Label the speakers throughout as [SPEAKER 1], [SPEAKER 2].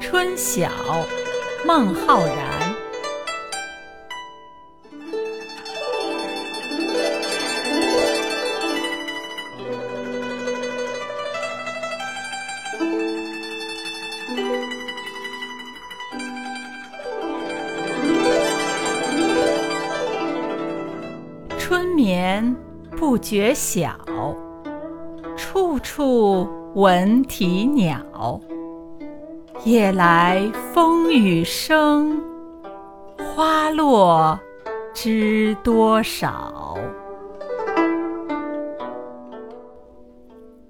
[SPEAKER 1] 春晓，孟浩然。春眠不觉晓，处处闻啼鸟。夜来风雨声，花落知多少。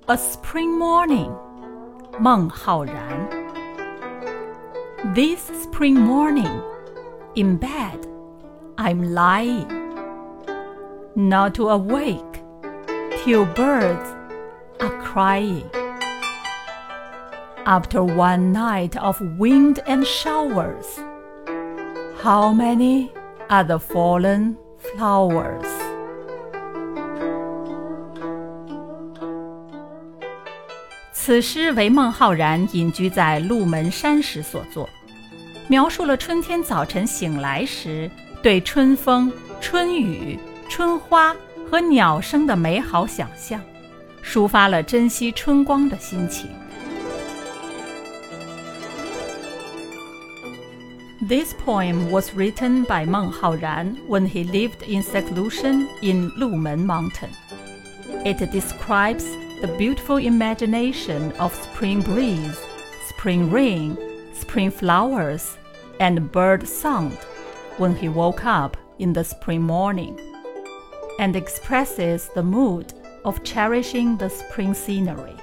[SPEAKER 1] A spring morning，孟浩然。This spring morning, in bed, I'm lying, not to awake till birds are crying. After one night of wind and showers, how many are the fallen flowers? 此诗为孟浩然隐居在鹿门山时所作，描述了春天早晨醒来时对春风、春雨、 春花和鸟声的美好想象，抒发了珍惜春光的心情。This poem was written by Meng Haoran when he lived in seclusion in Lumen Mountain. It describes the beautiful imagination of spring breeze, spring rain, spring flowers, and bird song when he woke up in the spring morning, and expresses the mood of cherishing the spring scenery.